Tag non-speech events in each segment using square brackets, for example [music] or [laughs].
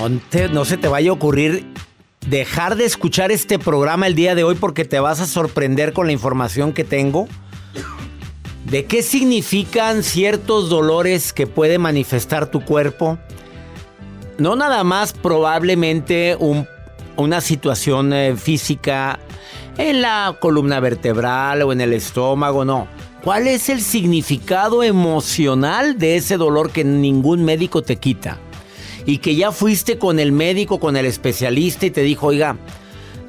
No, no se te vaya a ocurrir dejar de escuchar este programa el día de hoy porque te vas a sorprender con la información que tengo. ¿De qué significan ciertos dolores que puede manifestar tu cuerpo? No nada más probablemente un- una situación eh, física en la columna vertebral o en el estómago, no. ¿Cuál es el significado emocional de ese dolor que ningún médico te quita? Y que ya fuiste con el médico, con el especialista y te dijo, oiga,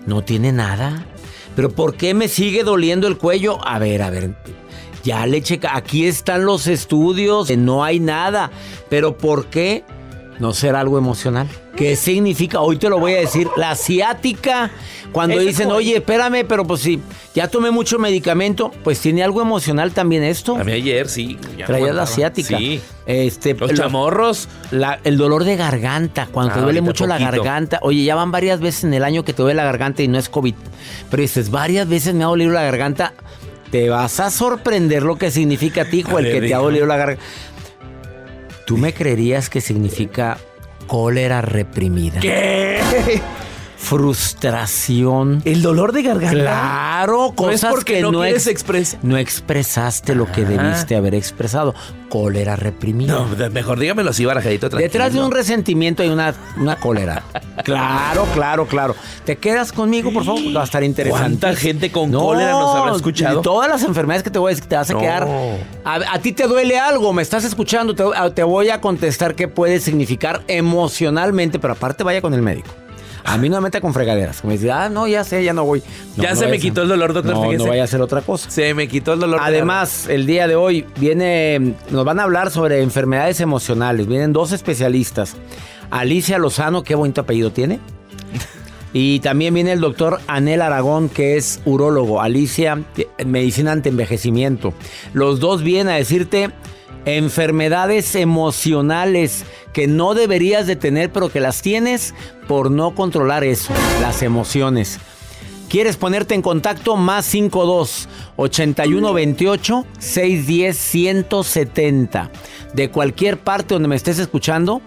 no tiene nada. Pero ¿por qué me sigue doliendo el cuello? A ver, a ver. Ya le checa, aquí están los estudios, no hay nada. Pero ¿por qué no será algo emocional? ¿Qué significa? Hoy te lo voy a decir. La ciática, cuando Ese dicen, oye, espérame, pero pues sí, ya tomé mucho medicamento, pues tiene algo emocional también esto. A mí ayer sí. ya Traías me la ciática. Sí. Este, Los lo- chamorros. la- el dolor de garganta, cuando Ah, te duele mucho la garganta. Oye, ya van varias veces en el año que te duele la garganta y no es COVID. Pero dices, varias veces me ha dolido la garganta. Te vas a sorprender lo que significa a ti, el que te ha dolido la garganta. ¿Tú me creerías que significa cólera reprimida? ¿Qué? [laughs] Frustración. El dolor de garganta. Claro, No es cosas porque que no, no, quieres ex- expresar. no expresaste lo que debiste haber expresado. Cólera reprimida. No, mejor dígamelo así, barajadito. Detrás de tranquilo. un resentimiento hay una, una cólera. Claro, claro, claro. ¿Te quedas conmigo, por favor? Va a estar interesante. ¿Cuánta gente con cólera nos habrá escuchado? Todas las enfermedades que te voy a decir, te vas a quedar. A, a ti te duele algo, me estás escuchando, te, a- te voy a contestar qué puede significar emocionalmente, pero aparte vaya con el médico. A mí no me meta con fregaderas. Me dice, ah, no, ya sé, ya no voy. No, Ya no se me a quitó ser- el dolor, doctor, No, fíjese. no vaya a hacer otra cosa. Se me quitó el dolor. de Además, el día de hoy viene, nos van a hablar sobre enfermedades emocionales. Vienen dos especialistas. Alicia Lozano, qué bonito apellido tiene. Y también viene el doctor Anel Aragón, que es urólogo. Alicia, eh, medicina ante envejecimiento. Los dos vienen a decirte enfermedades emocionales que no deberías de tener, pero que las tienes por no controlar eso, las emociones. ¿Quieres ponerte en contacto? Más 52 81 28 610 170. De cualquier parte donde me estés escuchando,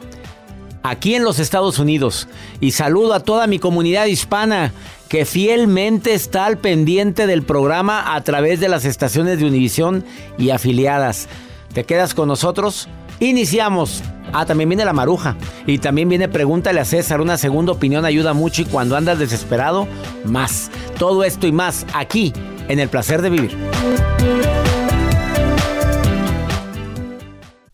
aquí en los Estados Unidos. Y saludo a toda mi comunidad hispana que fielmente está al pendiente del programa a través de las estaciones de Univisión y afiliadas. ¿Te quedas con nosotros? Iniciamos. Ah, también viene la maruja. Y también viene Pregúntale a César. Una segunda opinión ayuda mucho y cuando andas desesperado, más. Todo esto y más aquí en el placer de vivir.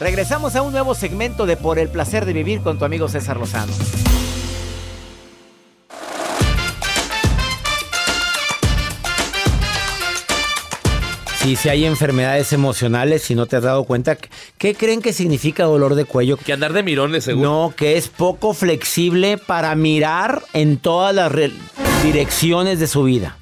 Regresamos a un nuevo segmento de Por el placer de vivir con tu amigo César Lozano. Sí, si hay enfermedades emocionales, si no te has dado cuenta, ¿qué creen que significa dolor de cuello? Que andar de mirones, seguro. No, que es poco flexible para mirar en todas las re- direcciones de su vida.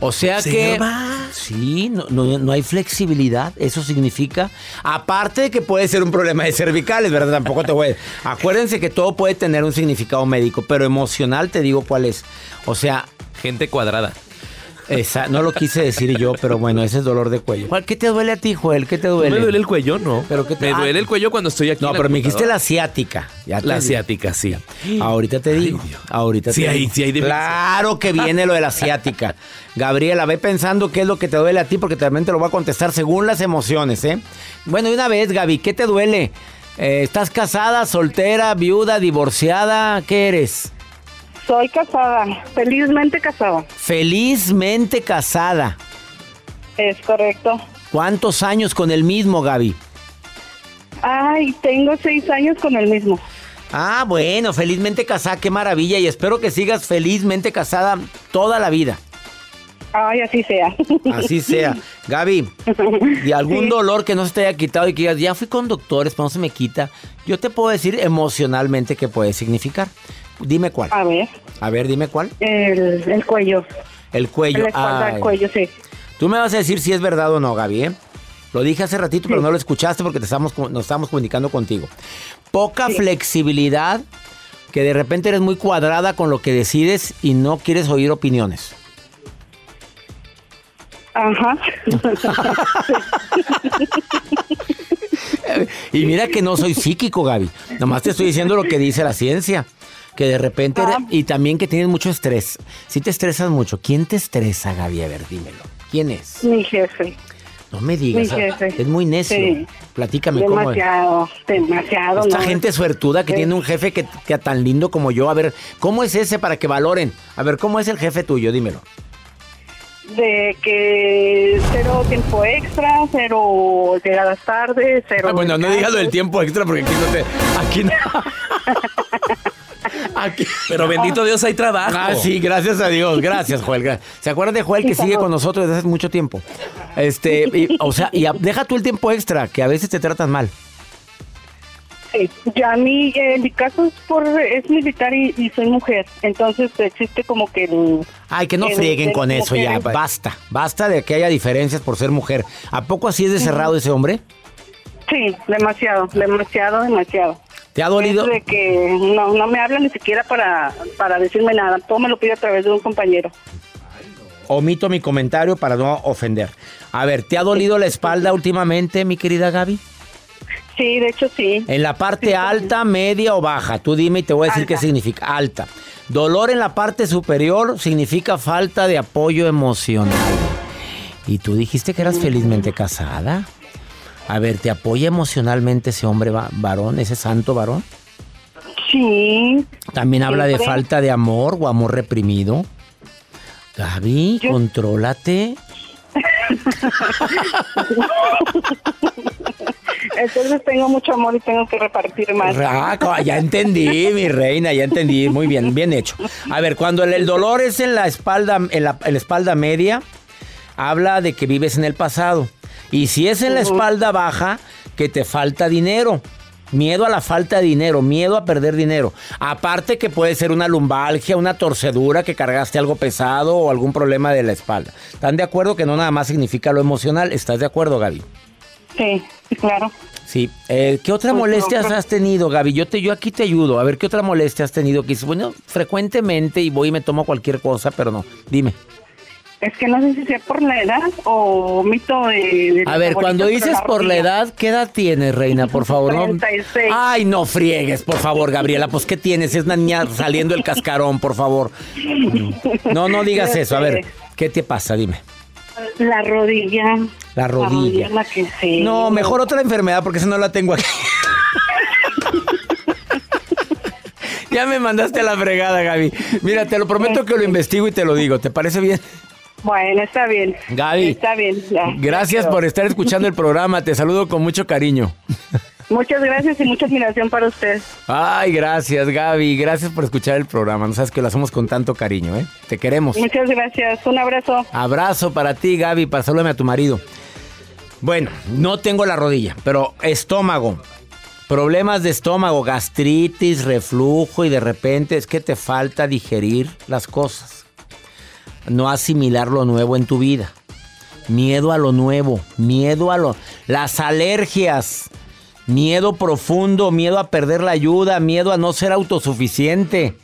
O sea que... ¿Observa? Sí, no, no- no hay flexibilidad, eso significa. Aparte de que puede ser un problema de cervicales, ¿verdad? Tampoco te voy a... [laughs] Acuérdense que todo puede tener un significado médico, pero emocional te digo cuál es. O sea, Gente cuadrada. Esa, no lo quise decir yo, pero bueno, ese es dolor de cuello. ¿Cuál- ¿Qué te duele a ti, Joel? ¿Qué te No duele? me duele el cuello, no. Pero ¿qué te- Me ah. duele el cuello cuando estoy aquí. No, pero me dijiste la asiática. Ya La asiática, sí. Ahorita te digo. Dios. Ahorita Sí te hay- digo. sí hay diferencia. Claro que viene lo de la asiática. [laughs] Gabriela, ve pensando qué es lo que te duele a ti, porque también te lo voy a contestar según las emociones, ¿eh? Bueno, y una vez, Gaby, ¿qué te duele? Eh, ¿Estás casada, soltera, viuda, divorciada? ¿Qué eres? Soy casada, felizmente casada. Felizmente casada. Es correcto. ¿Cuántos años con el mismo, Gaby? Ay, tengo seis años con el mismo. Ah, bueno, felizmente casada, qué maravilla. Y espero que sigas felizmente casada toda la vida. Ay, así sea. Así sea. [laughs] Gaby, ¿y algún Sí. dolor que no se te haya quitado y que digas, ya fui con doctores, pero no se me quita? Yo te puedo decir emocionalmente qué puede significar. Dime cuál. A ver, A ver, dime cuál. el, el cuello. El cuello. La espalda, Ay. el cuello, sí. Tú me vas a decir si es verdad o no, Gaby, ¿eh? Lo dije hace ratito, pero no lo escuchaste porque te estamos, nos estamos comunicando contigo. Poca flexibilidad, que de repente eres muy cuadrada con lo que decides y no quieres oír opiniones. Ajá. [laughs] Y mira que no soy psíquico, Gaby. Nomás te estoy diciendo lo que dice la ciencia. Que de repente... eres- Ah. y también que tienes mucho estrés. Si te estresas mucho. ¿Quién te estresa, Gaby? A ver, dímelo. ¿Quién es? Mi jefe. No me digas. Mi jefe. Es muy necio. Sí. Platícame cómo es. Demasiado, demasiado. Esta ¿no? gente suertuda que Sí. tiene un jefe que, que tan lindo como yo. A ver, ¿cómo es ese para que valoren? A ver, ¿cómo es el jefe tuyo? Dímelo. De que cero tiempo extra, cero llegadas tarde, cero... Ah, bueno, no digas lo del tiempo extra porque aquí no te... Aquí no... [laughs] Aquí... Pero bendito Dios, hay trabajo. Ah, sí, gracias a Dios. Gracias, Joel. ¿Se acuerdan de Joel que sigue con nosotros desde hace mucho tiempo? Este, y- o sea, y a- deja tú el tiempo extra, que a veces te tratan mal. Ya a mí, eh, mi caso es, por, es militar y, y soy mujer, entonces existe como que el... Ay, que no el- frieguen el con eso ya. Basta. Basta de que haya diferencias por ser mujer. ¿A poco así es de cerrado ese hombre? Sí, demasiado, demasiado, demasiado. ¿Te ha dolido? De que no, no me habla ni siquiera para, para decirme nada, todo me lo pide a través de un compañero. Omito mi comentario para no ofender. A ver, ¿te ha dolido la espalda últimamente, mi querida Gaby? Sí, de hecho sí. En la parte alta, media o baja. Tú dime y te voy a decir Alta. qué significa. Alta. Dolor en la parte superior significa falta de apoyo emocional. Y tú dijiste que eras felizmente casada. A ver, ¿te apoya emocionalmente ese hombre va- varón, ese santo varón? Sí, También habla de falta de amor o amor reprimido. Gaby, Yo- contrólate. [laughs] entonces tengo mucho amor y tengo que repartir más. Ya entendí, mi reina, ya entendí. Muy bien, bien hecho. A ver, cuando el, el dolor es en la espalda, en la, en la espalda media, habla de que vives en el pasado. Y si es en la espalda baja, que te falta dinero. Miedo a la falta de dinero, miedo a perder dinero. Aparte que puede ser una lumbalgia, una torcedura, que cargaste algo pesado o algún problema de la espalda. ¿Están de acuerdo que no nada más significa lo emocional? ¿Estás de acuerdo, Gaby? Sí, sí, claro. Sí. Eh, ¿Qué otra Pues, no, creo- has tenido, Gaby? Yo, te, yo aquí te ayudo. A ver, ¿qué otra molestia has tenido? Que dices, bueno, frecuentemente y voy y me tomo cualquier cosa, pero no. Dime. Es que no sé si sea por la edad o mito de... de A ver, cuando dices por la rodilla. edad, ¿qué edad tienes, reina? Por favor, no. 36. Ay, no friegues, por favor, Gabriela. Pues, ¿qué tienes? Es una niña saliendo el cascarón, por favor. No, no digas eso. A ver. ¿qué te pasa? Dime. La rodilla. La rodilla. es la que sí. No, mejor otra enfermedad porque esa no la tengo aquí. [laughs] ya me mandaste a la fregada, Gaby. Mira, te lo prometo que lo investigo y te lo digo. ¿Te parece bien? Bueno, está bien. Gaby. Está bien, ya. Gracias por estar escuchando el programa. Te saludo con mucho cariño. Muchas gracias y mucha admiración para usted. Ay, gracias, Gaby. Gracias por escuchar el programa. No sabes que lo hacemos con tanto cariño, ¿eh? Te queremos. Muchas gracias. Un abrazo. Abrazo para ti, Gaby, saludar a tu marido. Bueno, no tengo la rodilla, pero estómago. Problemas de estómago, gastritis, reflujo y de repente es que te falta digerir las cosas. No asimilar lo nuevo en tu vida. Miedo a lo nuevo, miedo a lo... Las alergias, miedo profundo, miedo a perder la ayuda, miedo a no ser autosuficiente.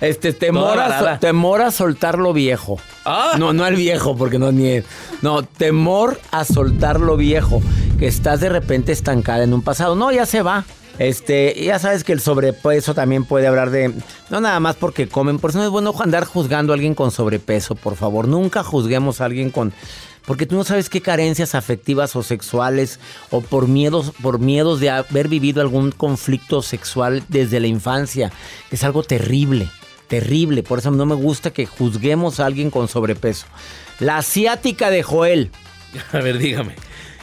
Este, temor, a, temor a soltar lo viejo. Ah. No, no al viejo, porque no ni. No, temor a soltar lo viejo. Que estás de repente estancada en un pasado. No, ya se va. Este, ya sabes que el sobrepeso también puede hablar de. No nada más porque comen. Por eso no es bueno andar juzgando a alguien con sobrepeso, por favor. Nunca juzguemos a alguien con. Porque tú no sabes qué carencias afectivas o sexuales o por miedos, por miedos de haber vivido algún conflicto sexual desde la infancia, que es algo terrible terrible. Por eso no me gusta que juzguemos a alguien con sobrepeso. La asiática de Joel. [laughs] A ver, dígame.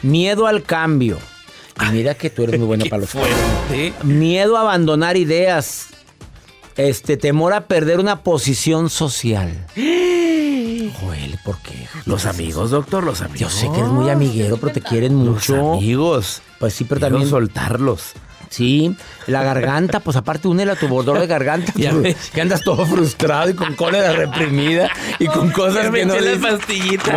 Miedo al cambio. Y mira que tú eres muy bueno para los fuerte. Miedo a abandonar ideas. Este temor a perder una posición social. Joel, ¿por qué? Los amigos, doctor, los amigos. Yo sé que eres muy amiguero, pero te quieren Los mucho. amigos. Pues sí, pero Quiero también soltarlos. Sí, la garganta, pues aparte únela a tu bordor de garganta. Ya tú, ves. que andas todo frustrado y con cólera reprimida y con cosas que no.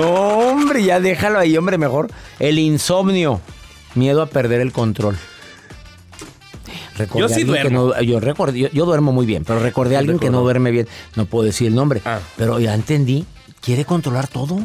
No, hombre, ya déjalo ahí, hombre, mejor. El insomnio, miedo a perder el control. Recordé Yo sí duermo. no- yo, recordé, yo, yo duermo muy bien, pero recordé a alguien que no duerme bien. No puedo decir el nombre, Ah. pero ya entendí. Quiere controlar todo.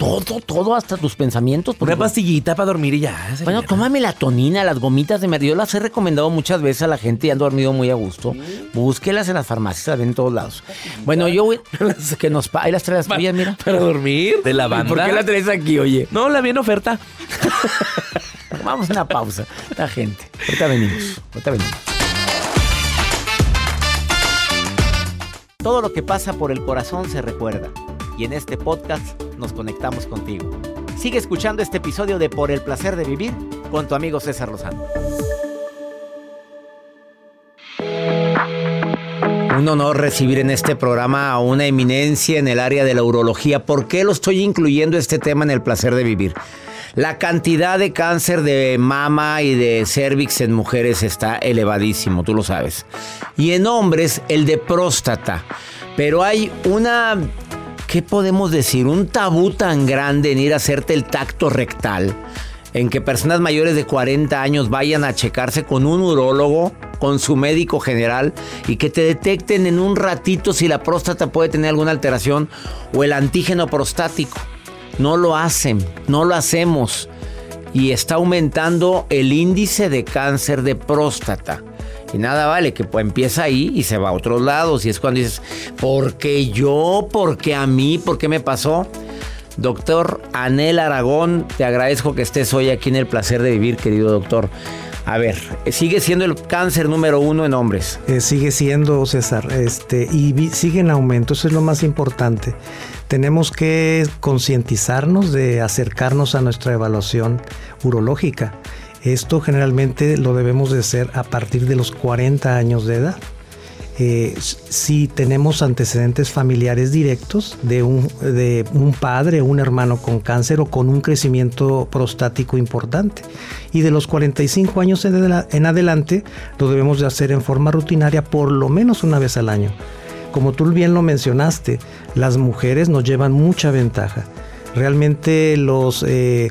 Todo, todo, hasta tus pensamientos. Una pastillita para dormir y ya. bueno, toma melatonina, las gomitas de mer- Yo las he recomendado muchas veces a la gente y han dormido muy a gusto. Búsquelas en las farmacias, las ven en todos lados. Bueno, yo, güey, [laughs] que nos Ahí las traes tuyas, mira. Para dormir. De la banda. ¿Por qué la traes aquí, oye? No, la vi en oferta. [laughs] Vamos a una pausa. La gente. Ahorita venimos. Ahorita venimos. Todo lo que pasa por el corazón se recuerda. Y en este podcast nos conectamos contigo. Sigue escuchando este episodio de Por el placer de vivir con tu amigo César Lozano. Un honor recibir en este programa a una eminencia en el área de la urología. ¿Por qué lo estoy incluyendo este tema en el placer de vivir? La cantidad de cáncer de mama y de cervix en mujeres está elevadísimo, tú lo sabes. Y en hombres el de próstata. Pero hay una, ¿qué podemos decir? Un tabú tan grande en ir a hacerte el tacto rectal en que personas mayores de 40 años vayan a checarse con un urólogo, con su médico general y que te detecten en un ratito si la próstata puede tener alguna alteración o el antígeno prostático. No lo hacen, no lo hacemos y está aumentando el índice de cáncer de próstata. Y nada vale que empieza ahí y se va a otros lados. Y es cuando dices, ¿por qué yo? ¿Por qué a mí? ¿Por qué me pasó? Doctor Anel Aragón, te agradezco que estés hoy aquí en el placer de vivir, querido doctor. A ver, sigue siendo el cáncer número uno en hombres. Eh, sigue siendo, César, este, y sigue en aumento, eso es lo más importante. Tenemos que concientizarnos de acercarnos a nuestra evaluación urológica. Esto generalmente lo debemos de hacer a partir de los 40 años de edad. Eh, si tenemos antecedentes familiares directos de un, padre un hermano con cáncer o con un crecimiento prostático importante. Y de los 45 años en adelante lo debemos de hacer en forma rutinaria por lo menos una vez al año. Como tú bien lo mencionaste, las mujeres nos llevan mucha ventaja. Realmente los... eh,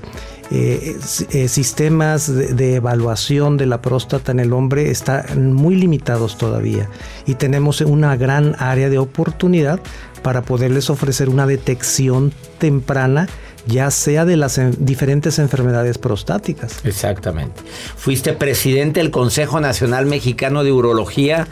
eh, eh, sistemas de, evaluación de la próstata en el hombre están muy limitados todavía y tenemos una gran área de oportunidad para poderles ofrecer una detección temprana ya sea de las en- diferentes enfermedades prostáticas. Exactamente. Fuiste presidente del Consejo Nacional Mexicano de Urología.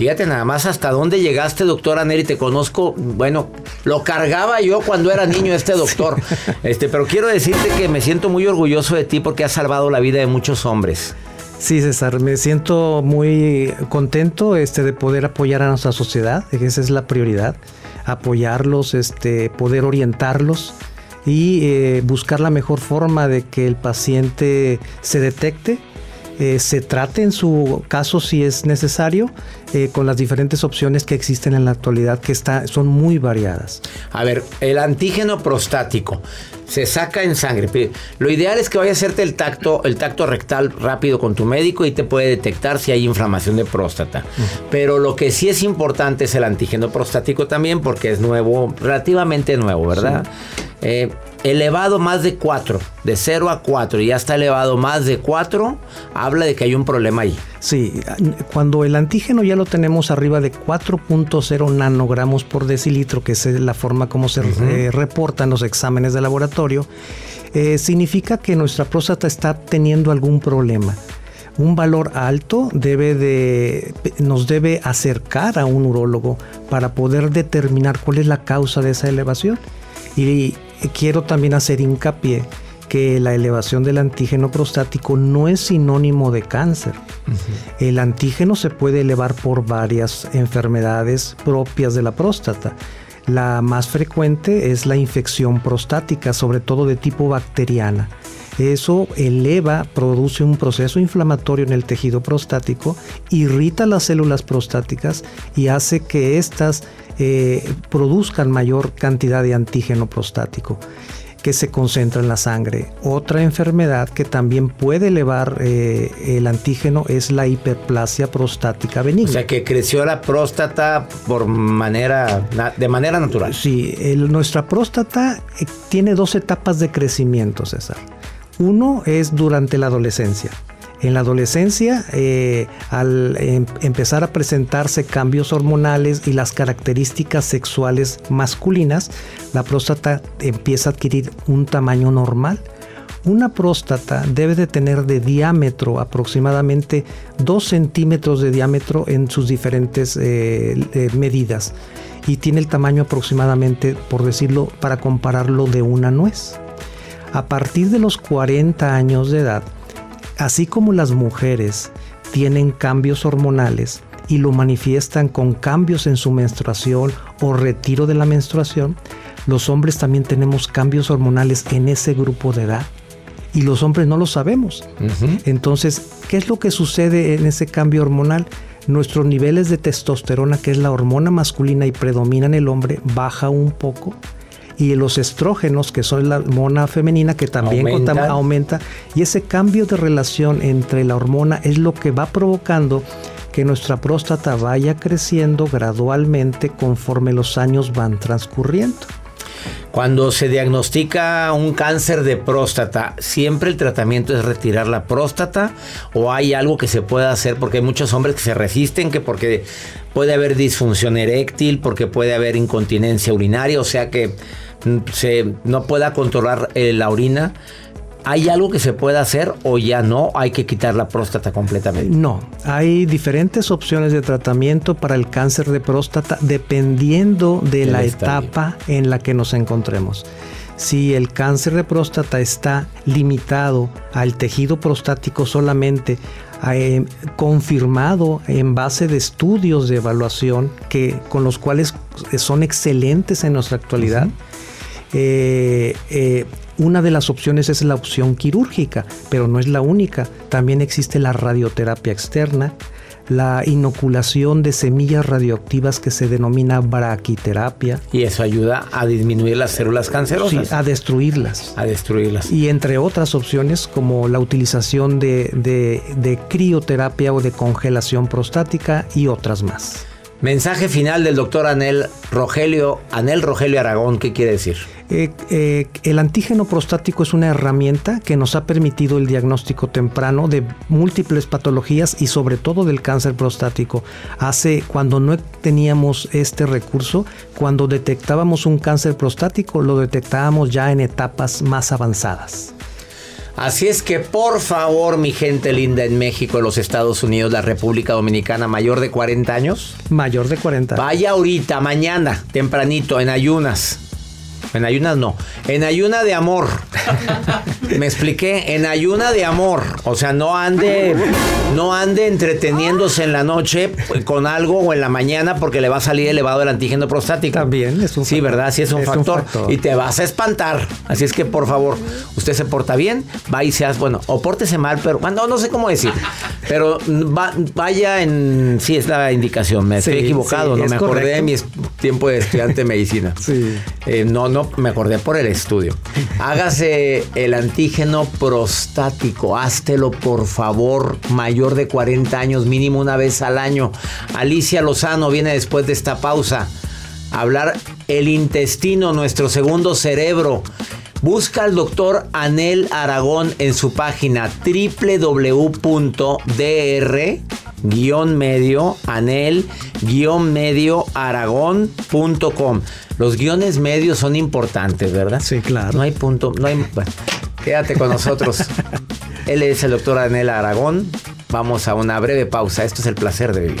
Fíjate nada más hasta dónde llegaste, doctora Neri. Te conozco, bueno, lo cargaba yo cuando era niño este doctor. [laughs] Este, pero quiero decirte que me siento muy orgulloso de ti porque has salvado la vida de muchos hombres. Sí, César, me siento muy contento este, de poder apoyar a nuestra sociedad, esa es la prioridad, apoyarlos, este, poder orientarlos y eh, buscar la mejor forma de que el paciente se detecte, eh, se trate en su caso si es necesario, eh, con las diferentes opciones que existen en la actualidad, que está, son muy variadas. A ver, el antígeno prostático se saca en sangre. Lo ideal es que vaya a hacerte el tacto, el tacto rectal rápido con tu médico y te puede detectar si hay inflamación de próstata. Pero lo que sí es importante es el antígeno prostático también porque es nuevo, relativamente nuevo, ¿verdad? Eh, elevado más de 4, de 0 a 4 y ya está elevado más de 4, habla de que hay un problema ahí. Sí, cuando el antígeno ya lo tenemos arriba de 4.0 nanogramos por decilitro, que es la forma como se eh, reportan los exámenes de laboratorio, eh, significa que nuestra próstata está teniendo algún problema. Un valor alto debe de, nos debe acercar a un urólogo para poder determinar cuál es la causa de esa elevación. Y quiero también hacer hincapié que la elevación del antígeno prostático no es sinónimo de cáncer. El antígeno se puede elevar por varias enfermedades propias de la próstata. La más frecuente es la infección prostática, sobre todo de tipo bacteriana. Eso eleva, produce un proceso inflamatorio en el tejido prostático, irrita las células prostáticas y hace que éstas eh, produzcan mayor cantidad de antígeno prostático que se concentra en la sangre. Otra enfermedad que también puede elevar eh, el antígeno es la hiperplasia prostática O benigna. sea que creció la próstata por manera, de manera natural. Sí, el- nuestra próstata eh, tiene dos etapas de crecimiento, César. Uno es durante la adolescencia. En la adolescencia, eh, al em- empezar a presentarse cambios hormonales y las características sexuales masculinas, la próstata empieza a adquirir un tamaño normal. Una próstata debe de tener de diámetro aproximadamente 2 centímetros de diámetro en sus diferentes eh, eh, medidas y tiene el tamaño aproximadamente, por decirlo, para compararlo de una nuez. A partir de los 40 años de edad, así como las mujeres tienen cambios hormonales y lo manifiestan con cambios en su menstruación o retiro de la menstruación, los hombres también tenemos cambios hormonales en ese grupo de edad y los hombres no lo sabemos. Entonces, ¿qué es lo que sucede en ese cambio hormonal? Nuestros niveles de testosterona, que es la hormona masculina y predomina en el hombre, baja un poco. Y los estrógenos, que son la hormona femenina, que también aumenta. Y ese cambio de relación entre la hormona es lo que va provocando que nuestra próstata vaya creciendo gradualmente conforme los años van transcurriendo. Cuando se diagnostica un cáncer de próstata, ¿siempre el tratamiento es retirar la próstata o hay algo que se pueda hacer? Porque hay muchos hombres que se resisten, que porque puede haber disfunción eréctil, porque puede haber incontinencia urinaria, o sea que se no pueda controlar eh, la orina. ¿Hay algo que se pueda hacer o ya no? Hay que quitar la próstata completamente. No, hay diferentes opciones de tratamiento para el cáncer de próstata dependiendo de la estadio. etapa en la que nos encontremos. Si el cáncer de próstata está limitado al tejido prostático solamente, eh, confirmado en base de estudios de evaluación que, con los cuales son excelentes en nuestra actualidad, eh, eh, una de las opciones es la opción quirúrgica, pero no es la única. También existe la radioterapia externa, la inoculación de semillas radioactivas que se denomina braquiterapia, Y eso ayuda a disminuir las células sí, cancerosas, a destruirlas. a destruirlas. Y entre otras opciones como la utilización de, de- de crioterapia o de congelación prostática y otras más. Mensaje final del doctor Anel Rogelio, Anel Rogelio Aragón, ¿qué quiere decir? Eh, eh, el antígeno prostático es una herramienta que nos ha permitido el diagnóstico temprano de múltiples patologías y sobre todo del cáncer prostático. Hace cuando no teníamos este recurso, cuando detectábamos un cáncer prostático, lo detectábamos ya en etapas más avanzadas. Así es que por favor, mi gente linda en México, en los Estados Unidos, la República Dominicana, mayor de 40 años. Mayor de 40. Vaya ahorita, mañana, tempranito, en ayunas. En ayunas no. En ayuna de amor. [laughs] Me expliqué. En ayuna de amor. O sea, no ande, no ande entreteniéndose en la noche con algo o en la mañana porque le va a salir elevado el antígeno prostático. También es un Sí, ¿verdad? Sí es un, Es un factor. Y te vas a espantar. Así es que, por favor, usted se porta bien, va y seas, bueno, o pórtese mal, pero bueno, no sé cómo decir. Pero va- vaya en. Sí, es la indicación. Me estoy Sí, equivocado, sí, ¿no? es Me acordé de mi tiempo de estudiante de medicina. Sí. Eh, no, no, me acordé por el estudio. Hágase el antígeno prostático. Háztelo, por favor, mayor de 40 años, mínimo una vez al año. Alicia Lozano viene después de esta pausa. a Hablar el intestino, nuestro segundo cerebro. Busca al doctor Anel Aragón en su página www.dr medio anel medio aragón.com los guiones medios son importantes verdad Sí, claro. no hay punto no hay bueno, quédate con nosotros. [laughs] Él es el doctor Anel Aragón. Vamos a una breve pausa. Esto es el placer de vivir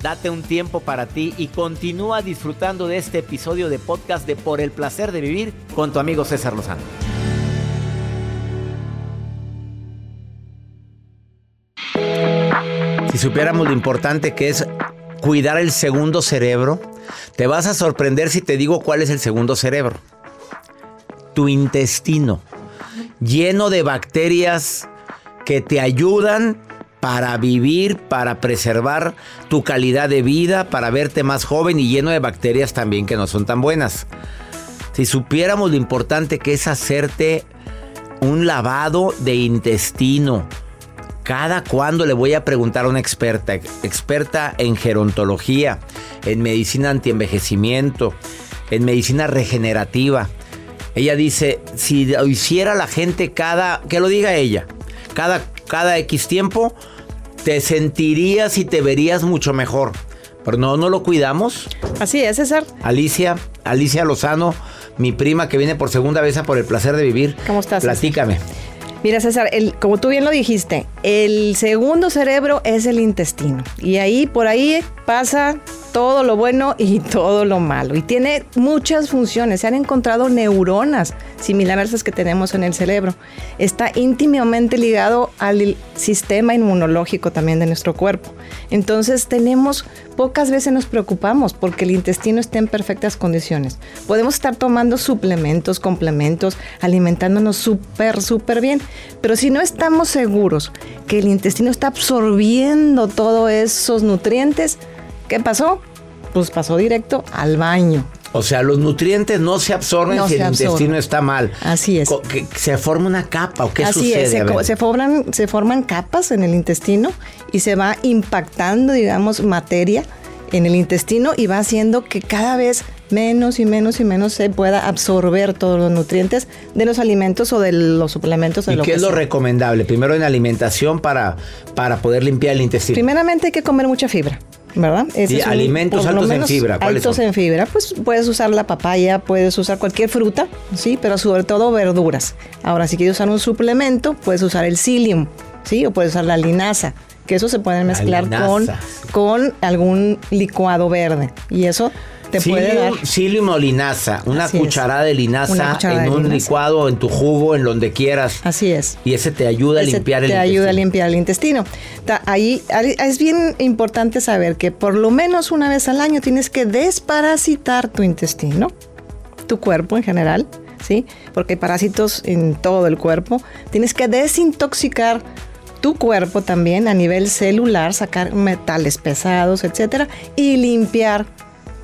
Date un tiempo para ti y continúa disfrutando de este episodio de podcast de Por el placer de vivir con tu amigo César Lozano. Si supiéramos lo importante que es cuidar el segundo cerebro, te vas a sorprender si te digo cuál es el segundo cerebro. Tu intestino, lleno de bacterias que te ayudan para vivir, para preservar tu calidad de vida, para verte más joven y lleno de bacterias también que no son tan buenas. Si supiéramos lo importante que es hacerte un lavado de intestino, cada cuándo le voy a preguntar a una experta, experta en gerontología, en medicina antienvejecimiento, en medicina regenerativa. Ella dice, si lo hiciera la gente cada, que lo diga ella, cada, cada X tiempo, te sentirías y te verías mucho mejor. Pero no, no lo cuidamos. Así es, César. Alicia, Alicia Lozano, mi prima que viene por segunda vez a por el placer de vivir. ¿Cómo estás, César? Platícame. Mira, César, el, como tú bien lo dijiste, el segundo cerebro es el intestino. Y ahí, por ahí pasa todo lo bueno y todo lo malo. Y tiene muchas funciones. Se han encontrado neuronas similares a las que tenemos en el cerebro. Está íntimamente ligado al sistema inmunológico también de nuestro cuerpo. Entonces tenemos, pocas veces nos preocupamos porque el intestino está en perfectas condiciones. Podemos estar tomando suplementos, complementos, alimentándonos súper, súper bien. Pero si no estamos seguros que el intestino está absorbiendo todos esos nutrientes, ¿qué pasó? Pues pasó directo al baño. O sea, los nutrientes no se absorben No si se el absorben. intestino está mal. Así es. Se forma una capa o qué Así sucede. es, se, se forman, se forman capas en el intestino y se va impactando, digamos, materia en el intestino y va haciendo que cada vez menos y menos y menos se pueda absorber todos los nutrientes de los alimentos o de los suplementos de ¿Y lo qué que es lo sea. recomendable? Primero en alimentación para, para poder limpiar el intestino. Primeramente hay que comer mucha fibra. ¿Verdad? Ese Sí, es un- alimentos por lo altos en fibra, ¿cuáles Altos son? en fibra. Pues puedes usar la papaya, puedes usar cualquier fruta, sí, pero sobre todo verduras. Ahora, si quieres usar un suplemento, puedes usar el psyllium, sí, o puedes usar la linaza, que eso se puede mezclar con, con algún licuado verde. Y eso te puede dar. Psyllium, psyllium o linaza, una Así es. cucharada de linaza Una cucharada en de un linaza. licuado, en tu jugo, en donde quieras. Así es. Y ese te ayuda a limpiar el te ayuda a intestino. limpiar el intestino. Ahí es bien importante saber que por lo menos una vez al año tienes que desparasitar tu intestino, tu cuerpo en general, ¿sí? Porque hay parásitos en todo el cuerpo. Tienes que desintoxicar tu cuerpo también a nivel celular, sacar metales pesados, etcétera, y limpiar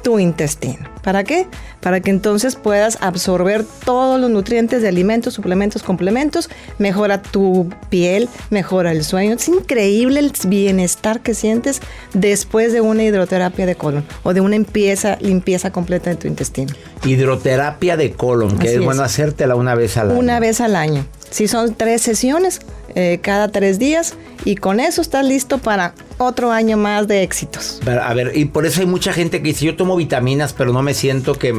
tu intestino. ¿Para qué? Para que entonces puedas absorber todos los nutrientes de alimentos, suplementos, complementos, mejora tu piel, mejora el sueño. Es increíble el bienestar que sientes después de una hidroterapia de colon o de una limpieza, limpieza completa de tu intestino. Hidroterapia de colon, que Así es, es. bueno hacértela una vez al año. Una vez al año. Si son tres sesiones, eh, cada tres días, y con eso estás listo para otro año más de éxitos. A ver, y por eso hay mucha gente que dice, yo tomo vitaminas, pero no me siento que,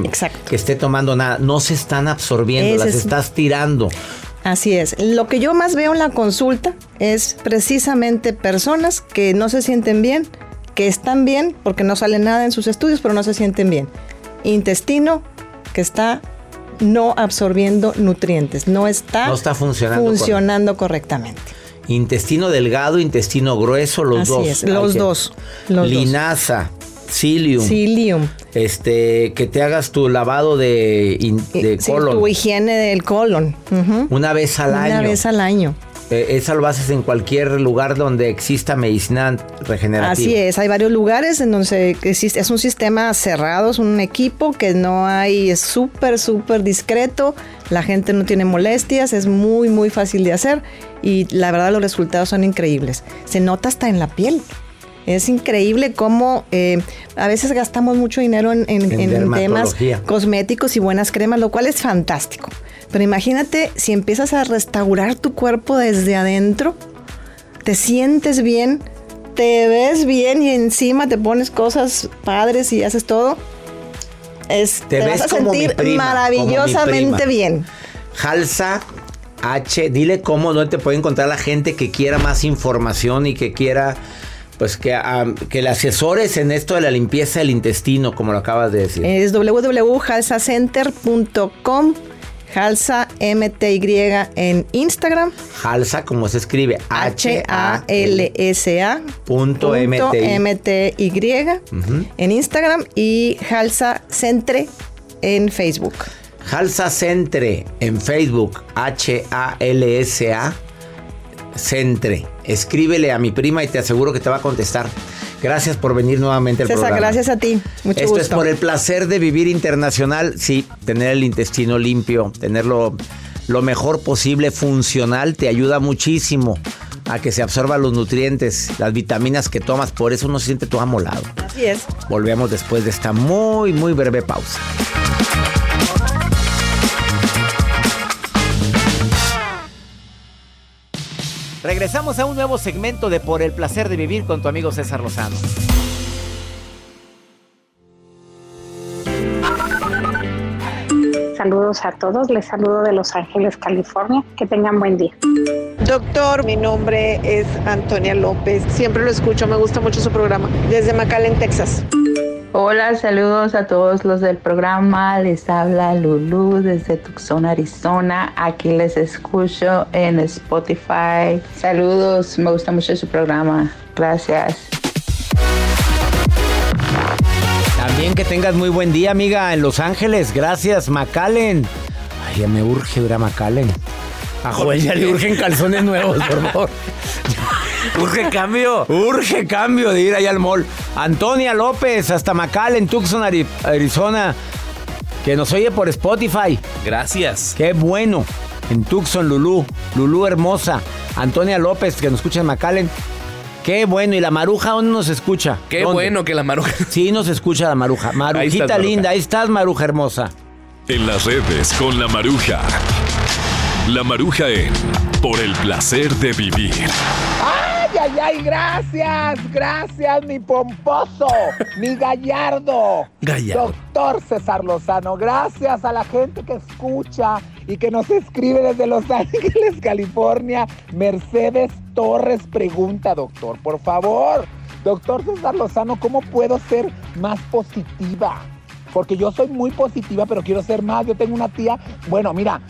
que esté tomando nada. No se están absorbiendo, Ese las es- estás tirando. Así es. Lo que yo más veo en la consulta es precisamente personas que no se sienten bien, que están bien porque no sale nada en sus estudios, pero no se sienten bien. Intestino que está no absorbiendo nutrientes, no está, No está funcionando funcionando correctamente. Intestino delgado, intestino grueso, los Así dos. es, los que- dos, los dos. Linaza, psyllium. Psyllium. Este, que te hagas tu lavado de, Eh, Sí, colon. tu higiene del colon. Una vez al Una año. vez al año. Eh, esa lo haces en cualquier lugar donde exista medicina regenerativa. Así es, hay varios lugares en donde existe, es un sistema cerrado, es un equipo que no hay, es súper, súper discreto, la gente no tiene molestias, es muy, muy fácil de hacer y la verdad los resultados son increíbles. Se nota hasta en la piel. Es increíble cómo eh, a veces gastamos mucho dinero en, en- En en temas cosméticos y buenas cremas, lo cual es fantástico. Pero imagínate si empiezas a restaurar tu cuerpo desde adentro, te sientes bien, te ves bien y encima te pones cosas padres y haces todo. Es, Te vas a sentir prima, maravillosamente bien. Jalsa H, dile cómo no te puede encontrar la gente que quiera más información y que quiera pues que, ah, que le asesores en esto de la limpieza del intestino, como lo acabas de decir. Es www.halsacenter.com, Halsa MTY en Instagram, Jalsa, como se escribe, H-A-L-S-A punto. MTY en Instagram y Halsa Centre en Facebook. Jalsa Centre en Facebook, H-A-L-S-A Centre. Escríbele a mi prima y te aseguro que te va a contestar. Gracias por venir nuevamente al César, programa. gracias a ti. Mucho Esto gusto. es por el placer de vivir internacional. Sí, tener el intestino limpio, tenerlo lo mejor posible, funcional, te ayuda muchísimo a que se absorban los nutrientes, las vitaminas que tomas. Por eso uno se siente todo amolado. Así es. Volvemos después de esta muy, muy breve pausa. Regresamos a un nuevo segmento de Por el placer de vivir con tu amigo César Lozano. Saludos a todos, les saludo de Los Ángeles, California. Que tengan buen día. Doctor, mi nombre es Antonia López. Siempre lo escucho, me gusta mucho su programa. Desde McAllen, Texas. Hola, saludos a todos los del programa. Les habla Lulu desde Tucson, Arizona. Aquí les escucho en Spotify. Saludos, me gusta mucho su programa. Gracias. También que tengas muy buen día, amiga, en Los Ángeles. Gracias, Macallen. Ay, ya me urge ir a Macallen. A Joel ya le urgen calzones nuevos, por favor. [laughs] Urge cambio. Urge cambio de ir allá al mall. Antonia López, hasta Macallen, Tucson, Ari- Arizona. Que nos oye por Spotify. Gracias. Qué bueno. En Tucson, Lulú. Lulú hermosa. Antonia López, que nos escucha en Macallen. Qué bueno. ¿Y la maruja dónde nos escucha? Qué ¿Dónde? bueno que la maruja. [laughs] Sí, nos escucha la maruja. Marujita Maruja. linda. Ahí estás, maruja hermosa. En las redes con la maruja. La maruja en Por el placer de vivir. ¡Ay, ay, ay! Gracias, gracias, mi pomposo, mi gallardo. Gallardo. Doctor César Lozano, gracias a la gente que escucha y que nos escribe desde Los Ángeles, California. Mercedes Torres pregunta, doctor, por favor. Doctor César Lozano, ¿cómo puedo ser más positiva? porque yo soy muy positiva, pero quiero ser más. Yo tengo una tía, bueno, mira,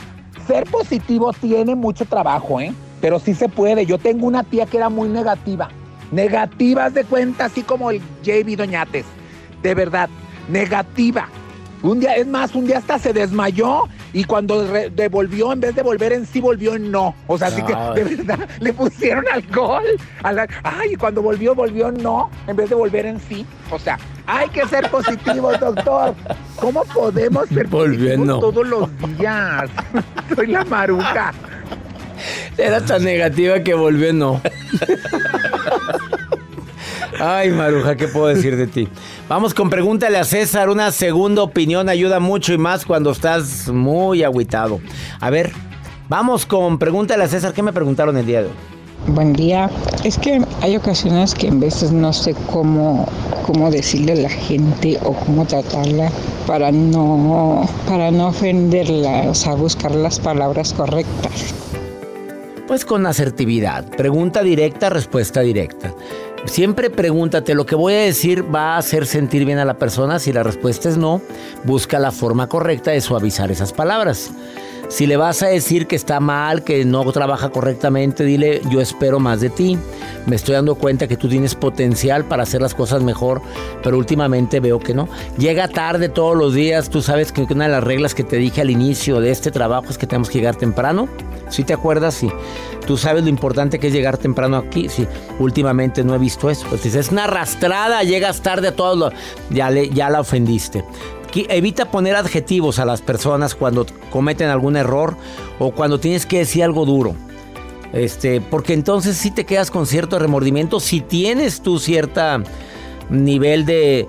ser positivo tiene mucho trabajo, ¿eh? Pero sí se puede. Yo tengo una tía que era muy negativa. Negativas de cuenta, así como el JB Doñates. De verdad, negativa. Un día, es más, un día hasta se desmayó y cuando devolvió, en vez de volver en sí, volvió en no. O sea, así que de verdad [laughs] le pusieron alcohol. A la, ay, y cuando volvió, volvió en no, en vez de volver en sí. O sea, hay que ser positivos, [laughs] doctor. ¿Cómo podemos ser positivos todos los días? [laughs] Soy la maruca. Era tan negativa que volvió no. Ay, Maruja, ¿qué puedo decir de ti? Vamos con pregúntale a César. Una segunda opinión ayuda mucho y más cuando estás muy agüitado. A ver, vamos con pregúntale a César. ¿Qué me preguntaron el día de hoy? Buen día. Es que hay ocasiones que en veces no sé cómo, cómo decirle a la gente o cómo tratarla para no, para no ofenderla, o sea, buscar las palabras correctas. Pues con asertividad. Pregunta directa, respuesta directa. Siempre pregúntate, ¿lo que voy a decir va a hacer sentir bien a la persona? Si la respuesta es no, busca la forma correcta de suavizar esas palabras. Si le vas a decir que está mal, que no trabaja correctamente, dile, yo espero más de ti. Me estoy dando cuenta que tú tienes potencial para hacer las cosas mejor, pero últimamente veo que no. Llega tarde todos los días, tú sabes que una de las reglas que te dije al inicio de este trabajo es que tenemos que llegar temprano. Si te acuerdas, sí. Tú sabes lo importante que es llegar temprano aquí. Sí, últimamente no he visto eso. Pues es una arrastrada, llegas tarde a todos los... Ya, le, ya la ofendiste. Evita poner adjetivos a las personas cuando cometen algún error o cuando tienes que decir algo duro. Este, porque entonces sí te quedas con cierto remordimiento si tienes tú cierta nivel de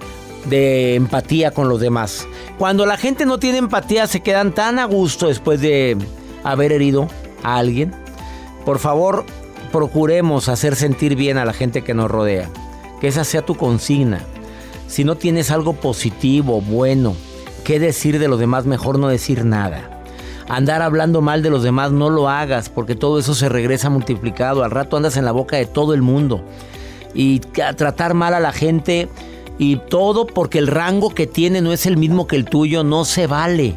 empatía con los demás. Cuando la gente no tiene empatía se quedan tan a gusto después de haber herido a alguien. Por favor, procuremos hacer sentir bien a la gente que nos rodea. Que esa sea tu consigna. Si no tienes algo positivo, bueno, ¿qué decir de los demás? Mejor no decir nada. Andar hablando mal de los demás no lo hagas porque todo eso se regresa multiplicado. Al rato andas en la boca de todo el mundo. Y tratar mal a la gente y todo porque el rango que tiene no es el mismo que el tuyo, no se vale.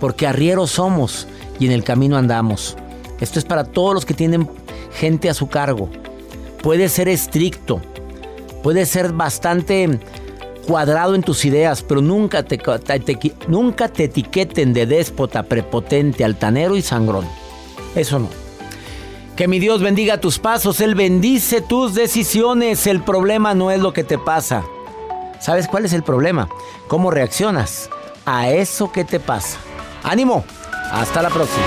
Porque arrieros somos y en el camino andamos. Esto es para todos los que tienen gente a su cargo. Puede ser estricto, Puedes ser bastante cuadrado en tus ideas, pero nunca te, nunca te etiqueten de déspota, prepotente, altanero y sangrón. Eso no. Que mi Dios bendiga tus pasos, Él bendice tus decisiones. El problema no es lo que te pasa. ¿Sabes cuál es el problema? ¿Cómo reaccionas a eso que te pasa? Ánimo. Hasta la próxima.